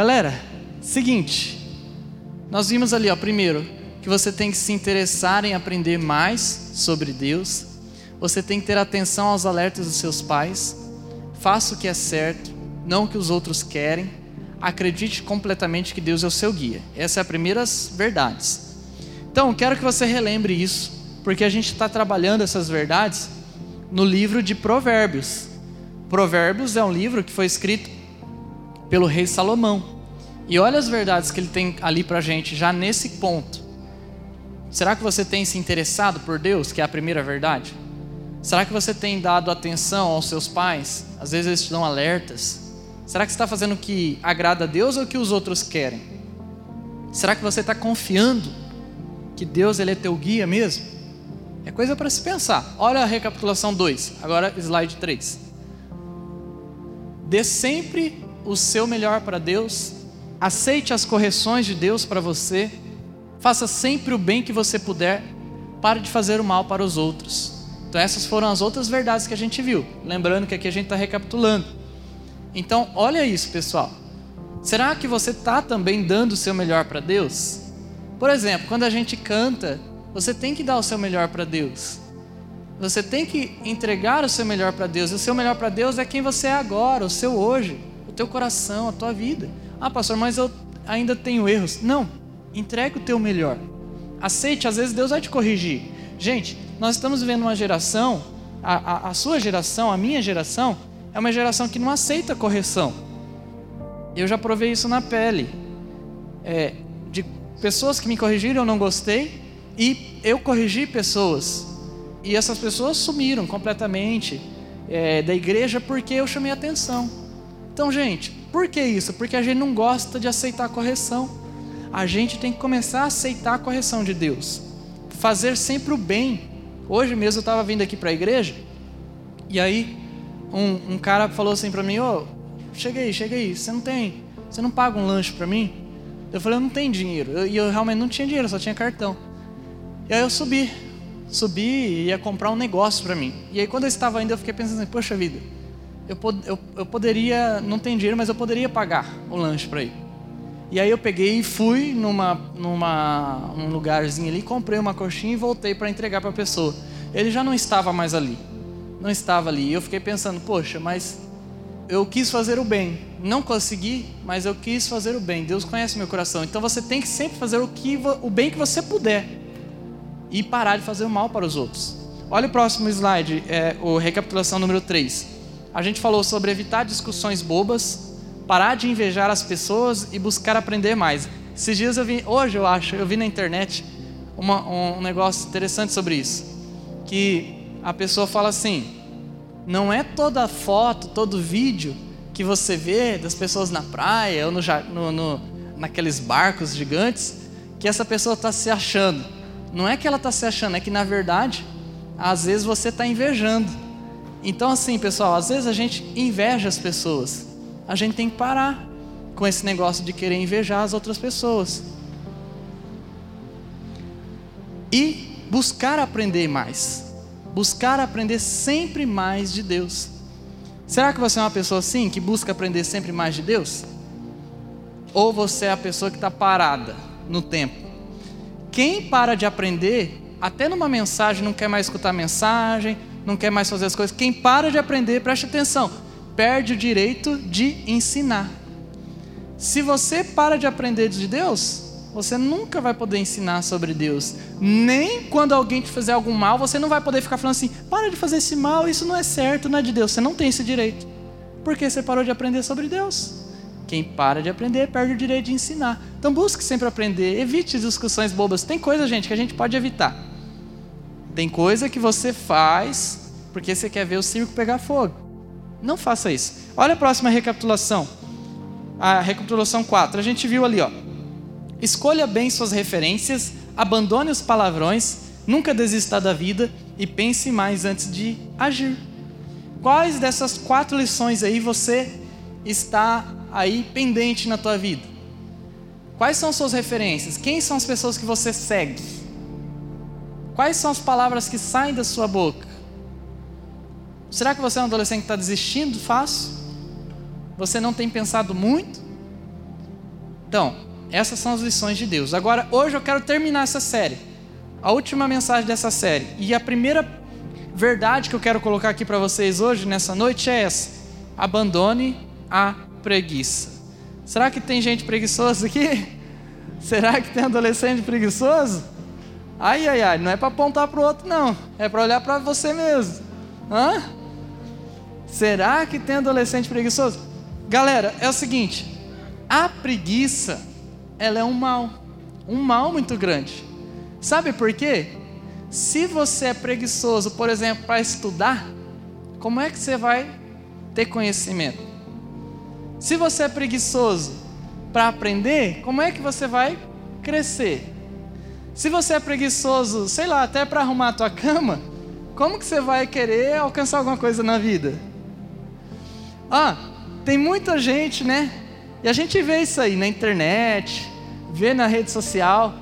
Galera, seguinte. Nós vimos ali, ó, primeiro, que você tem que se interessar em aprender mais sobre Deus. Você tem que ter atenção aos alertas dos seus pais. Faça o que é certo, não o que os outros querem. Acredite completamente que Deus é o seu guia. Essa é a primeira verdades. Então, quero que você relembre isso, porque a gente está trabalhando essas verdades no livro de Provérbios. Provérbios é um livro que foi escrito pelo rei Salomão. E olha as verdades que ele tem ali para gente, já nesse ponto. Será que você tem se interessado por Deus, que é a primeira verdade? Será que você tem dado atenção aos seus pais? Às vezes eles te dão alertas. Será que você está fazendo o que agrada a Deus ou o que os outros querem? Será que você está confiando que Deus ele é teu guia mesmo? É coisa para se pensar. Olha a recapitulação 2, agora slide 3. Dê sempre o seu melhor para Deus aceite as correções de Deus para você, faça sempre o bem que você puder, pare de fazer o mal para os outros. Então, essas foram as outras verdades que a gente viu. Lembrando que aqui a gente está recapitulando. Então, olha isso, pessoal. Será que você está também dando o seu melhor para Deus? Por exemplo, quando a gente canta, você tem que dar o seu melhor para Deus. Você tem que entregar o seu melhor para Deus. E o seu melhor para Deus é quem você é agora, o seu hoje, o teu coração, a tua vida. Ah, pastor, mas eu ainda tenho erros. Não, entregue o teu melhor. Aceite, às vezes Deus vai te corrigir. Gente, nós estamos vivendo uma geração, a, a, a sua geração, a minha geração, é uma geração que não aceita correção. Eu já provei isso na pele. É, de pessoas que me corrigiram, eu não gostei, e eu corrigi pessoas. E essas pessoas sumiram completamente é, da igreja porque eu chamei atenção. Então, gente, por que isso? Porque a gente não gosta de aceitar a correção. A gente tem que começar a aceitar a correção de Deus. Fazer sempre o bem. Hoje mesmo eu estava vindo aqui para a igreja, e aí um, um cara falou assim para mim: Ô, oh, chega aí, chega aí, você não tem, você não paga um lanche para mim? Eu falei: Eu não tenho dinheiro. E eu, eu, realmente não tinha dinheiro, só tinha cartão. E aí eu subi, subi e ia comprar um negócio para mim. E aí quando eu estava indo, eu fiquei pensando assim: Poxa vida eu, eu, eu poderia, não tem dinheiro, mas eu poderia pagar o lanche para ele. E aí eu peguei e fui numa, numa um lugarzinho ali, comprei uma coxinha e voltei para entregar para a pessoa. Ele já não estava mais ali, não estava ali. E eu fiquei pensando, poxa, mas eu quis fazer o bem, não consegui, mas eu quis fazer o bem. Deus conhece meu coração, então você tem que sempre fazer o que o bem que você puder e parar de fazer o mal para os outros. Olha o próximo slide, é, o recapitulação número 3 a gente falou sobre evitar discussões bobas, parar de invejar as pessoas e buscar aprender mais. Esses dias eu vi, hoje eu acho, eu vi na internet uma, um negócio interessante sobre isso. Que a pessoa fala assim: não é toda foto, todo vídeo que você vê das pessoas na praia ou no, no, no naqueles barcos gigantes que essa pessoa está se achando. Não é que ela está se achando, é que na verdade, às vezes você está invejando. Então, assim, pessoal, às vezes a gente inveja as pessoas. A gente tem que parar com esse negócio de querer invejar as outras pessoas. E buscar aprender mais. Buscar aprender sempre mais de Deus. Será que você é uma pessoa assim, que busca aprender sempre mais de Deus? Ou você é a pessoa que está parada no tempo? Quem para de aprender, até numa mensagem, não quer mais escutar a mensagem, não quer mais fazer as coisas. Quem para de aprender, preste atenção, perde o direito de ensinar. Se você para de aprender de Deus, você nunca vai poder ensinar sobre Deus. Nem quando alguém te fizer algum mal, você não vai poder ficar falando assim: para de fazer esse mal, isso não é certo, não é de Deus. Você não tem esse direito. Porque você parou de aprender sobre Deus. Quem para de aprender perde o direito de ensinar. Então busque sempre aprender, evite discussões bobas. Tem coisa, gente, que a gente pode evitar. Tem coisa que você faz porque você quer ver o circo pegar fogo. Não faça isso. Olha a próxima recapitulação. A recapitulação 4. A gente viu ali, ó. Escolha bem suas referências, abandone os palavrões, nunca desista da vida e pense mais antes de agir. Quais dessas quatro lições aí você está aí pendente na tua vida? Quais são suas referências? Quem são as pessoas que você segue? Quais são as palavras que saem da sua boca? Será que você é um adolescente que está desistindo fácil? Você não tem pensado muito? Então, essas são as lições de Deus. Agora, hoje eu quero terminar essa série. A última mensagem dessa série. E a primeira verdade que eu quero colocar aqui para vocês hoje, nessa noite, é essa: abandone a preguiça. Será que tem gente preguiçosa aqui? Será que tem adolescente preguiçoso? Ai, ai, ai, não é para apontar para o outro, não. É para olhar para você mesmo. Hã? Será que tem adolescente preguiçoso? Galera, é o seguinte: a preguiça, ela é um mal, um mal muito grande. Sabe por quê? Se você é preguiçoso, por exemplo, para estudar, como é que você vai ter conhecimento? Se você é preguiçoso para aprender, como é que você vai crescer? Se você é preguiçoso, sei lá, até para arrumar a tua cama, como que você vai querer alcançar alguma coisa na vida? Ah, tem muita gente, né? E a gente vê isso aí na internet, vê na rede social,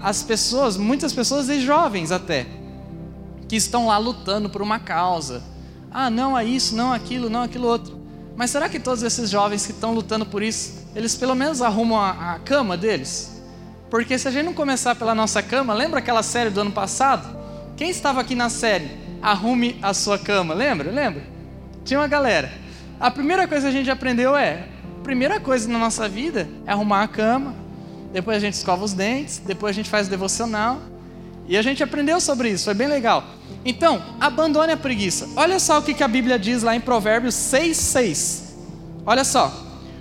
as pessoas, muitas pessoas e jovens até, que estão lá lutando por uma causa. Ah, não é isso, não aquilo, não aquilo outro. Mas será que todos esses jovens que estão lutando por isso, eles pelo menos arrumam a, a cama deles? Porque se a gente não começar pela nossa cama, lembra aquela série do ano passado? Quem estava aqui na série? Arrume a sua cama, lembra? Lembra? Tinha uma galera. A primeira coisa que a gente aprendeu é: a primeira coisa na nossa vida é arrumar a cama, depois a gente escova os dentes, depois a gente faz o devocional. E a gente aprendeu sobre isso, foi bem legal. Então, abandone a preguiça. Olha só o que a Bíblia diz lá em Provérbios 6,6. Olha só.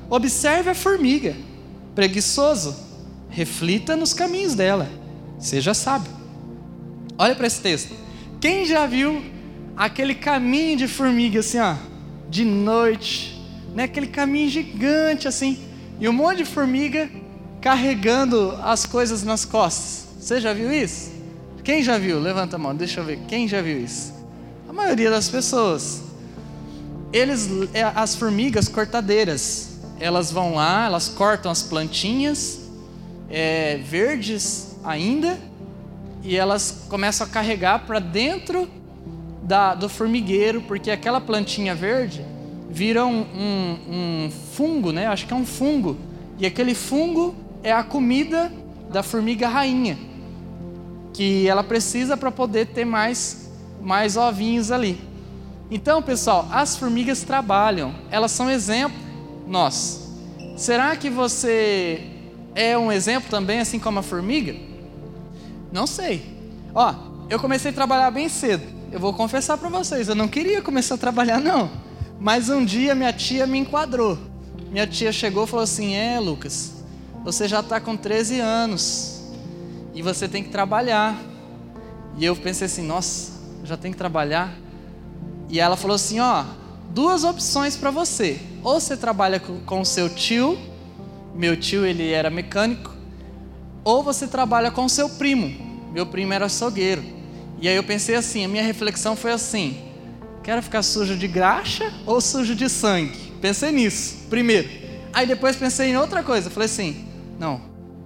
Observe a formiga, preguiçoso, reflita nos caminhos dela, seja sábio. Olha para esse texto. Quem já viu aquele caminho de formiga assim, ó? de noite, né? Aquele caminho gigante assim, e um monte de formiga carregando as coisas nas costas. Você já viu isso? Quem já viu? Levanta a mão, deixa eu ver. Quem já viu isso? A maioria das pessoas. Eles, é, as formigas cortadeiras, elas vão lá, elas cortam as plantinhas é, verdes ainda e elas começam a carregar para dentro da, do formigueiro, porque aquela plantinha verde vira um, um, um fungo, né? Acho que é um fungo. E aquele fungo é a comida da formiga rainha, que ela precisa para poder ter mais, mais ovinhos ali. Então, pessoal, as formigas trabalham, elas são exemplo nós. Será que você é um exemplo também, assim como a formiga? Não sei. Ó, eu comecei a trabalhar bem cedo eu vou confessar para vocês, eu não queria começar a trabalhar não. Mas um dia minha tia me enquadrou. Minha tia chegou e falou assim: "É, Lucas, você já está com 13 anos e você tem que trabalhar". E eu pensei assim: "Nossa, já tem que trabalhar?". E ela falou assim: "Ó, duas opções para você. Ou você trabalha com o seu tio, meu tio ele era mecânico, ou você trabalha com seu primo. Meu primo era açougueiro. E aí eu pensei assim, a minha reflexão foi assim: quero ficar sujo de graxa ou sujo de sangue? Pensei nisso, primeiro. Aí depois pensei em outra coisa, falei assim: não,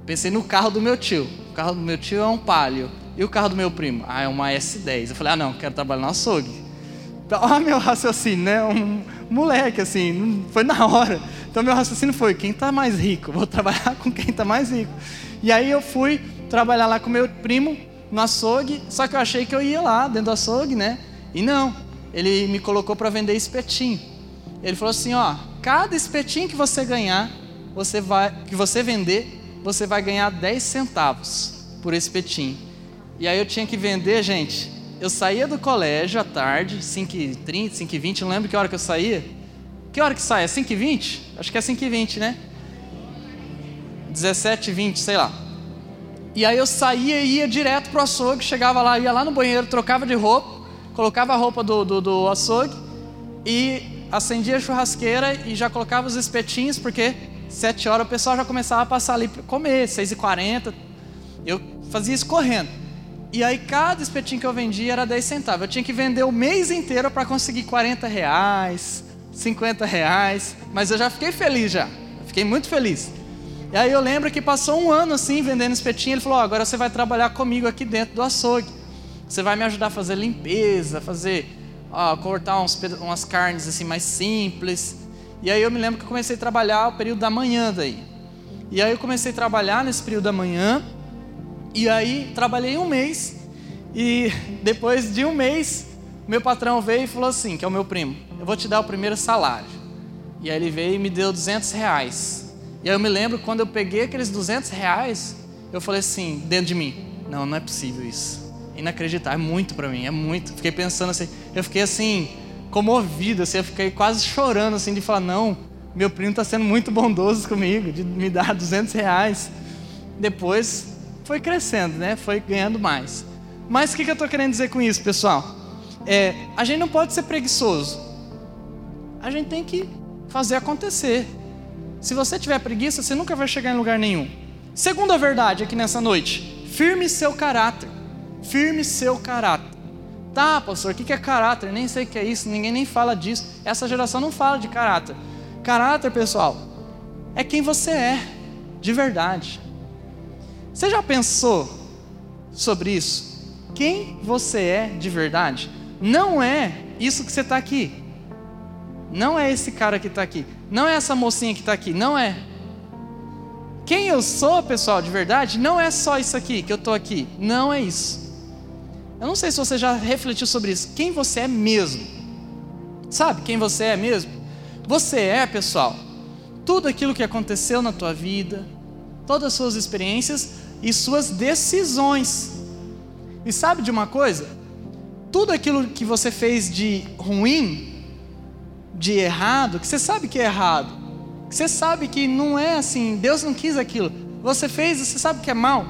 pensei no carro do meu tio. O carro do meu tio é um Palio. E o carro do meu primo? Ah, é uma S10. Eu falei: ah, não, quero trabalhar no açougue. Então, olha meu raciocínio, né? Um moleque, assim, foi na hora. Então, meu raciocínio foi: quem está mais rico? Vou trabalhar com quem está mais rico. E aí eu fui trabalhar lá com meu primo no açougue, só que eu achei que eu ia lá dentro do açougue, né? E não, ele me colocou para vender espetinho. Ele falou assim, ó, cada espetinho que você ganhar, você vai, que você vender, você vai ganhar 10 centavos por espetinho. E aí eu tinha que vender, gente. Eu saía do colégio à tarde, 5h30, 5h20, não lembro que hora que eu saía. Que hora que sai? É 5h20? Acho que é 5h20, né? 17h20, sei lá. E aí eu saía e ia direto pro açougue, chegava lá, ia lá no banheiro, trocava de roupa, colocava a roupa do, do, do açougue e acendia a churrasqueira e já colocava os espetinhos, porque sete horas o pessoal já começava a passar ali para comer, seis e quarenta. Eu fazia isso correndo. E aí cada espetinho que eu vendia era 10 centavos. Eu tinha que vender o mês inteiro para conseguir 40 reais, 50 reais. Mas eu já fiquei feliz já. fiquei muito feliz. E aí eu lembro que passou um ano assim, vendendo espetinho. Ele falou: oh, agora você vai trabalhar comigo aqui dentro do açougue. Você vai me ajudar a fazer limpeza, fazer, ó, cortar uns, umas carnes assim mais simples. E aí eu me lembro que eu comecei a trabalhar o período da manhã daí. E aí eu comecei a trabalhar nesse período da manhã. E aí trabalhei um mês. E depois de um mês, meu patrão veio e falou assim, que é o meu primo, eu vou te dar o primeiro salário. E aí ele veio e me deu 200 reais. E aí eu me lembro quando eu peguei aqueles 200 reais, eu falei assim, dentro de mim, não, não é possível isso. Inacreditável, é muito para mim, é muito. Fiquei pensando assim, eu fiquei assim, comovido, assim, eu fiquei quase chorando assim de falar, não, meu primo está sendo muito bondoso comigo, de me dar 200 reais. Depois foi crescendo, né? Foi ganhando mais. Mas o que, que eu estou querendo dizer com isso, pessoal? É, a gente não pode ser preguiçoso. A gente tem que fazer acontecer. Se você tiver preguiça, você nunca vai chegar em lugar nenhum. Segunda verdade aqui nessa noite: firme seu caráter. Firme seu caráter. Tá, pastor, o que é caráter? Nem sei o que é isso, ninguém nem fala disso. Essa geração não fala de caráter. Caráter, pessoal, é quem você é, de verdade. Você já pensou sobre isso? Quem você é de verdade? Não é isso que você está aqui. Não é esse cara que está aqui. Não é essa mocinha que está aqui. Não é. Quem eu sou, pessoal, de verdade, não é só isso aqui que eu estou aqui. Não é isso. Eu não sei se você já refletiu sobre isso. Quem você é mesmo? Sabe quem você é mesmo? Você é, pessoal, tudo aquilo que aconteceu na tua vida, todas as suas experiências e suas decisões. E sabe de uma coisa? Tudo aquilo que você fez de ruim, de errado, que você sabe que é errado, que você sabe que não é assim, Deus não quis aquilo, você fez e você sabe que é mal,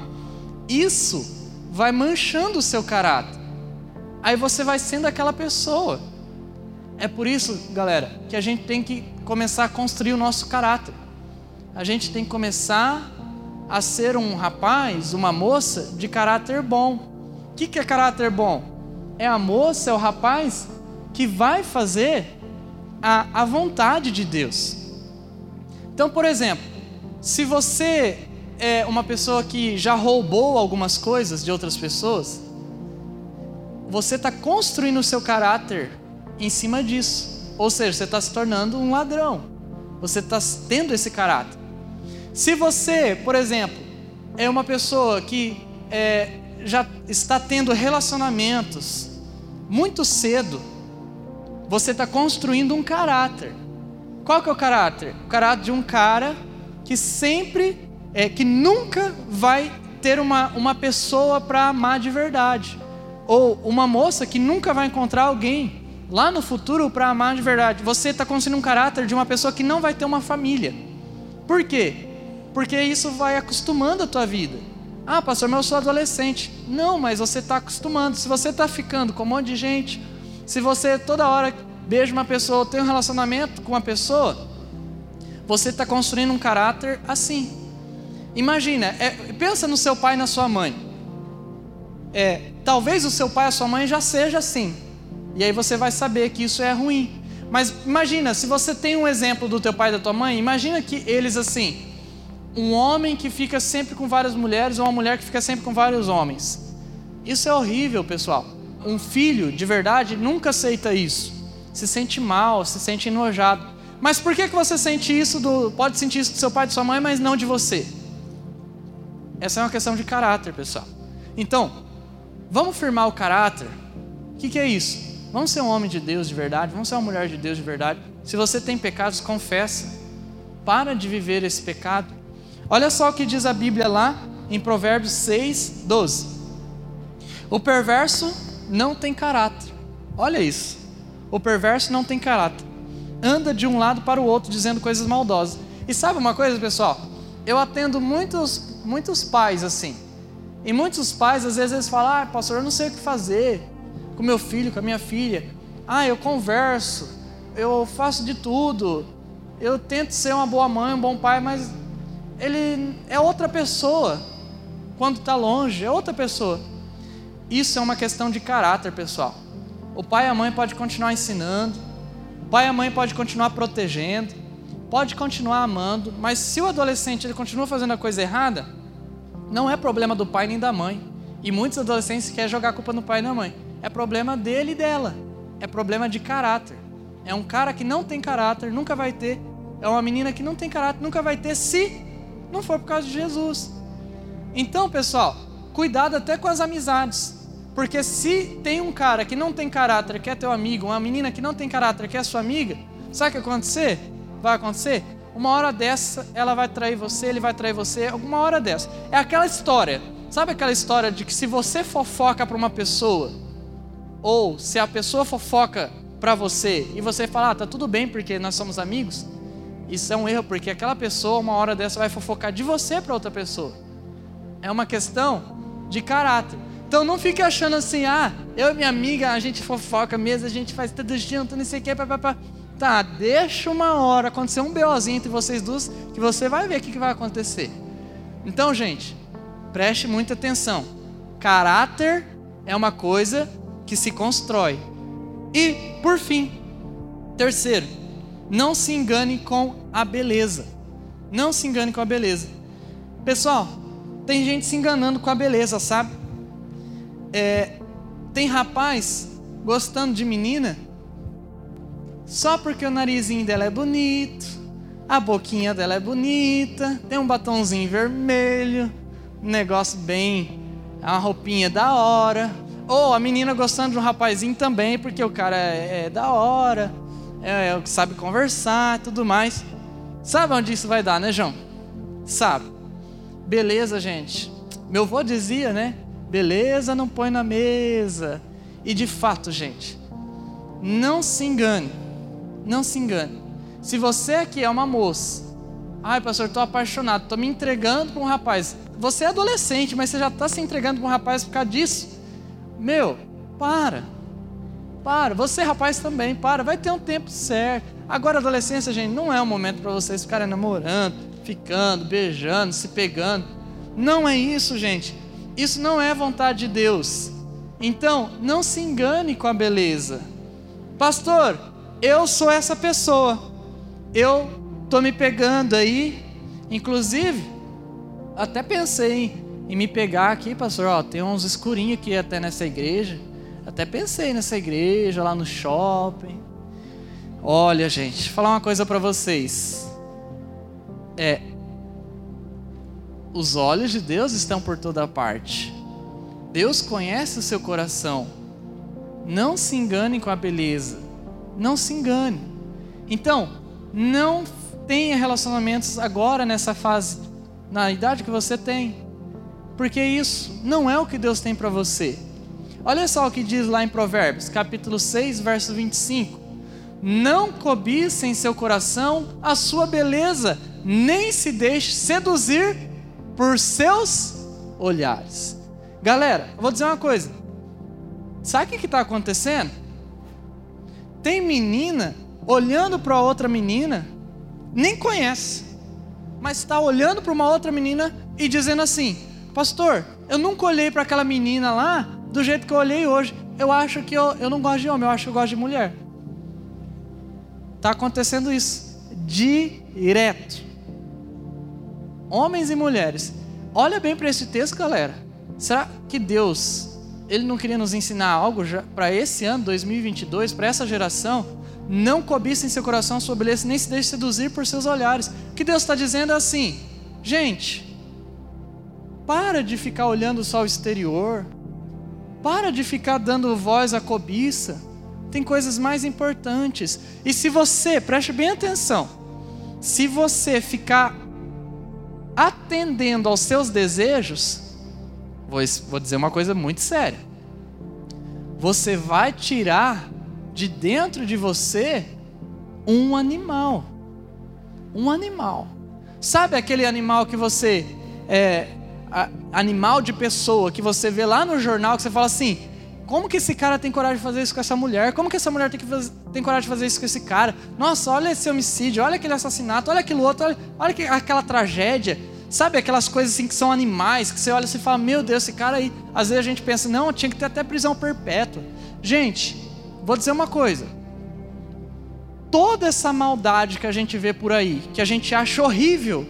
isso vai manchando o seu caráter. Aí você vai sendo aquela pessoa. É por isso, galera, que a gente tem que começar a construir o nosso caráter. A gente tem que começar a ser um rapaz, uma moça de caráter bom. O que, que é caráter bom? É a moça, é o rapaz que vai fazer a, a vontade de Deus. Então, por exemplo, se você é uma pessoa que já roubou algumas coisas de outras pessoas, você está construindo o seu caráter em cima disso. Ou seja, você está se tornando um ladrão. Você está tendo esse caráter. Se você, por exemplo, é uma pessoa que é, já está tendo relacionamentos muito cedo, você está construindo um caráter. Qual que é o caráter? O caráter de um cara que sempre é, que nunca vai ter uma, uma pessoa para amar de verdade. Ou uma moça que nunca vai encontrar alguém lá no futuro para amar de verdade. Você está construindo um caráter de uma pessoa que não vai ter uma família. Por quê? Porque isso vai acostumando a tua vida. Ah, pastor, mas eu sou adolescente. Não, mas você está acostumando. Se você está ficando com um monte de gente, se você toda hora beija uma pessoa, tem um relacionamento com uma pessoa, você está construindo um caráter assim. Imagina, é, pensa no seu pai e na sua mãe. É, talvez o seu pai e a sua mãe já seja assim. E aí você vai saber que isso é ruim. Mas imagina, se você tem um exemplo do teu pai e da tua mãe, imagina que eles assim, um homem que fica sempre com várias mulheres ou uma mulher que fica sempre com vários homens. Isso é horrível, pessoal. Um filho de verdade nunca aceita isso. Se sente mal, se sente enojado. Mas por que, que você sente isso do. Pode sentir isso do seu pai de sua mãe, mas não de você? Essa é uma questão de caráter, pessoal. Então, vamos firmar o caráter. O que, que é isso? Vamos ser um homem de Deus de verdade, vamos ser uma mulher de Deus de verdade. Se você tem pecados, confessa. Para de viver esse pecado. Olha só o que diz a Bíblia lá em Provérbios 6, 12. O perverso não tem caráter. Olha isso. O perverso não tem caráter. Anda de um lado para o outro dizendo coisas maldosas. E sabe uma coisa, pessoal? Eu atendo muitos muitos pais assim. E muitos pais, às vezes, eles falam: ah, pastor, eu não sei o que fazer com meu filho, com a minha filha. Ah, eu converso, eu faço de tudo, eu tento ser uma boa mãe, um bom pai, mas ele é outra pessoa quando está longe, é outra pessoa. Isso é uma questão de caráter, pessoal. O pai e a mãe pode continuar ensinando, o pai e a mãe pode continuar protegendo, pode continuar amando, mas se o adolescente ele continua fazendo a coisa errada, não é problema do pai nem da mãe. E muitos adolescentes querem jogar a culpa no pai e na mãe. É problema dele e dela. É problema de caráter. É um cara que não tem caráter, nunca vai ter. É uma menina que não tem caráter, nunca vai ter se não foi por causa de Jesus. Então, pessoal, cuidado até com as amizades. Porque se tem um cara que não tem caráter, que é teu amigo, uma menina que não tem caráter, que é sua amiga, sabe o que acontecer? Vai acontecer? Uma hora dessa, ela vai trair você, ele vai trair você, alguma hora dessa. É aquela história. Sabe aquela história de que se você fofoca para uma pessoa, ou se a pessoa fofoca para você e você fala, ah, tá tudo bem porque nós somos amigos, isso é um erro, porque aquela pessoa, uma hora dessa, vai fofocar de você para outra pessoa. É uma questão de caráter. Então não fique achando assim, ah, eu e minha amiga, a gente fofoca mesmo, a gente faz tudo junto, não sei o que, papapá. Tá, deixa uma hora acontecer um BOzinho entre vocês duas, que você vai ver o que, que vai acontecer. Então, gente, preste muita atenção. Caráter é uma coisa que se constrói. E, por fim, terceiro, não se engane com a beleza. Não se engane com a beleza. Pessoal, tem gente se enganando com a beleza, sabe? É, tem rapaz gostando de menina só porque o narizinho dela é bonito, a boquinha dela é bonita, tem um batonzinho vermelho, um negócio bem, uma roupinha da hora. Ou a menina gostando de um rapazinho também, porque o cara é, é da hora, é, é, sabe conversar e tudo mais. Sabe onde isso vai dar, né, João? Sabe. Beleza, gente. Meu avô dizia, né? Beleza não põe na mesa. E de fato, gente, não se engane. Não se engane. Se você aqui é uma moça, ai pastor, estou apaixonado, estou me entregando para um rapaz. Você é adolescente, mas você já está se entregando para um rapaz por causa disso. Meu, para. Para. Você, rapaz, também, para. Vai ter um tempo certo. Agora, adolescência, gente, não é o momento para vocês ficarem namorando, ficando, beijando, se pegando. Não é isso, gente. Isso não é vontade de Deus. Então, não se engane com a beleza. Pastor, eu sou essa pessoa. Eu tô me pegando aí. Inclusive, até pensei em me pegar aqui, pastor. Ó, tem uns escurinhos aqui até nessa igreja. Até pensei nessa igreja, lá no shopping. Olha, gente, falar uma coisa para vocês. É, os olhos de Deus estão por toda parte. Deus conhece o seu coração. Não se engane com a beleza. Não se engane. Então, não tenha relacionamentos agora nessa fase, na idade que você tem. Porque isso não é o que Deus tem para você. Olha só o que diz lá em Provérbios, capítulo 6, verso 25. Não cobice em seu coração a sua beleza, nem se deixe seduzir por seus olhares. Galera, vou dizer uma coisa. Sabe o que está acontecendo? Tem menina olhando para outra menina, nem conhece, mas está olhando para uma outra menina e dizendo assim: Pastor, eu nunca olhei para aquela menina lá do jeito que eu olhei hoje. Eu acho que eu, eu não gosto de homem, eu acho que eu gosto de mulher. Está acontecendo isso direto homens e mulheres. Olha bem para esse texto, galera. Será que Deus, ele não queria nos ensinar algo para esse ano, 2022, para essa geração? Não cobiça em seu coração sua beleza, nem se deixe seduzir por seus olhares. O que Deus está dizendo é assim, gente, para de ficar olhando só o exterior, para de ficar dando voz à cobiça. Tem coisas mais importantes. E se você, preste bem atenção, se você ficar atendendo aos seus desejos, vou, vou dizer uma coisa muito séria. Você vai tirar de dentro de você um animal. Um animal. Sabe aquele animal que você. É, a, animal de pessoa que você vê lá no jornal que você fala assim: como que esse cara tem coragem de fazer isso com essa mulher? Como que essa mulher tem, que tem coragem de fazer isso com esse cara? Nossa, olha esse homicídio, olha aquele assassinato, olha aquilo outro, olha, olha que, aquela tragédia. Sabe aquelas coisas assim que são animais, que você olha e fala, meu Deus, esse cara aí. Às vezes a gente pensa, não, tinha que ter até prisão perpétua. Gente, vou dizer uma coisa. Toda essa maldade que a gente vê por aí, que a gente acha horrível,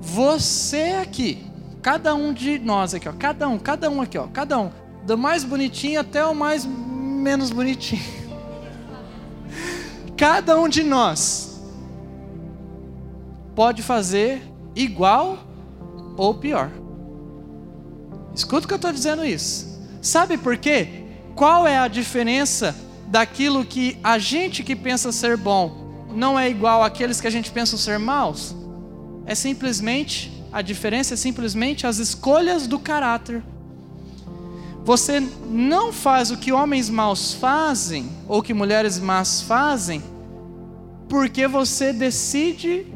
você aqui, cada um de nós aqui, ó, cada um, cada um aqui, ó, cada um, do mais bonitinho até o mais menos bonitinho. Cada um de nós pode fazer igual ou pior. Escuta que eu estou dizendo isso. Sabe por quê? Qual é a diferença daquilo que a gente que pensa ser bom não é igual àqueles que a gente pensa ser maus? É simplesmente, a diferença é simplesmente as escolhas do caráter. Você não faz o que homens maus fazem, ou que mulheres más fazem, porque você decide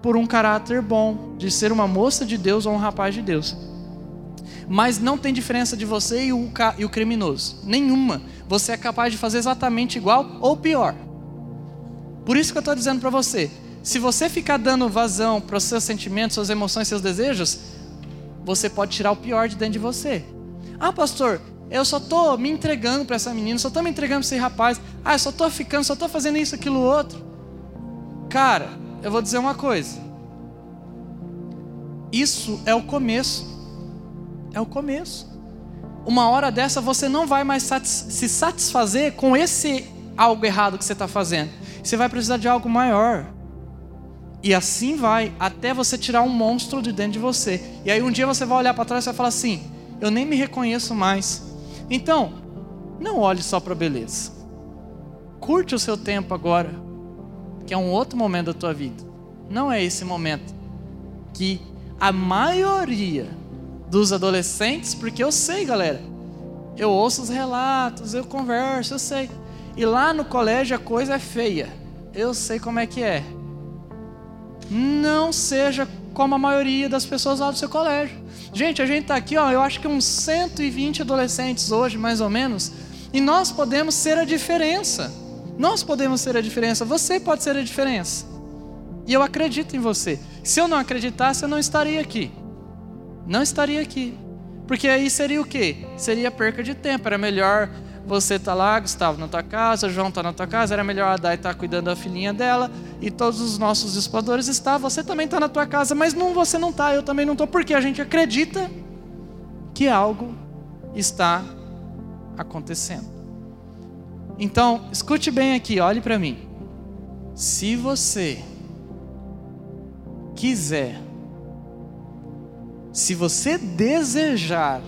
por um caráter bom, de ser uma moça de Deus ou um rapaz de Deus. Mas não tem diferença de você e o, e o criminoso. Nenhuma. Você é capaz de fazer exatamente igual ou pior. Por isso que eu estou dizendo para você: se você ficar dando vazão para os seus sentimentos, suas emoções, seus desejos, você pode tirar o pior de dentro de você. Ah, pastor, eu só estou me entregando para essa menina, só estou me entregando para esse rapaz. Ah, eu só estou ficando, só estou fazendo isso, aquilo, outro. Cara, eu vou dizer uma coisa. Isso é o começo. É o começo. Uma hora dessa você não vai mais satis se satisfazer com esse algo errado que você está fazendo. Você vai precisar de algo maior. E assim vai, até você tirar um monstro de dentro de você. E aí um dia você vai olhar para trás e vai falar assim: eu nem me reconheço mais. Então, não olhe só para a beleza. Curte o seu tempo agora, que é um outro momento da tua vida. Não é esse momento que a maioria dos adolescentes, porque eu sei, galera, eu ouço os relatos, eu converso, eu sei. E lá no colégio a coisa é feia. Eu sei como é que é. Não seja como a maioria das pessoas lá do seu colégio. Gente, a gente está aqui, ó, eu acho que uns 120 adolescentes hoje, mais ou menos, e nós podemos ser a diferença. Nós podemos ser a diferença, você pode ser a diferença. E eu acredito em você. Se eu não acreditasse, eu não estaria aqui. Não estaria aqui. Porque aí seria o quê? Seria perca de tempo. Era melhor você estar tá lá, Gustavo, na tua casa, João está na tua casa, era melhor a Dai estar tá cuidando da filhinha dela e todos os nossos discipuladores estão, você também está na tua casa, mas não, você não está, eu também não estou, porque a gente acredita que algo está acontecendo. Então, escute bem aqui, olhe para mim. Se você quiser, se você desejar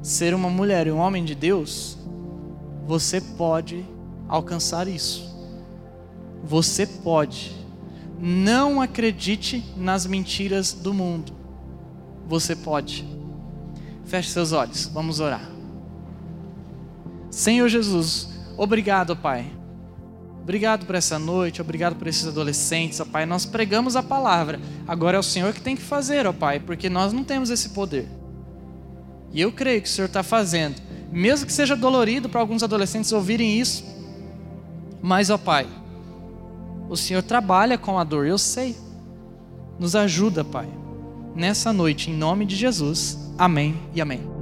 ser uma mulher e um homem de Deus, você pode alcançar isso. Você pode. Não acredite nas mentiras do mundo. Você pode. Feche seus olhos, vamos orar. Senhor Jesus, obrigado, Pai. Obrigado por essa noite, obrigado por esses adolescentes, ó Pai. Nós pregamos a palavra. Agora é o Senhor que tem que fazer, ó Pai, porque nós não temos esse poder. E eu creio que o Senhor está fazendo, mesmo que seja dolorido para alguns adolescentes ouvirem isso, mas, ó Pai, o Senhor trabalha com a dor, eu sei. Nos ajuda, Pai, nessa noite, em nome de Jesus. Amém e amém.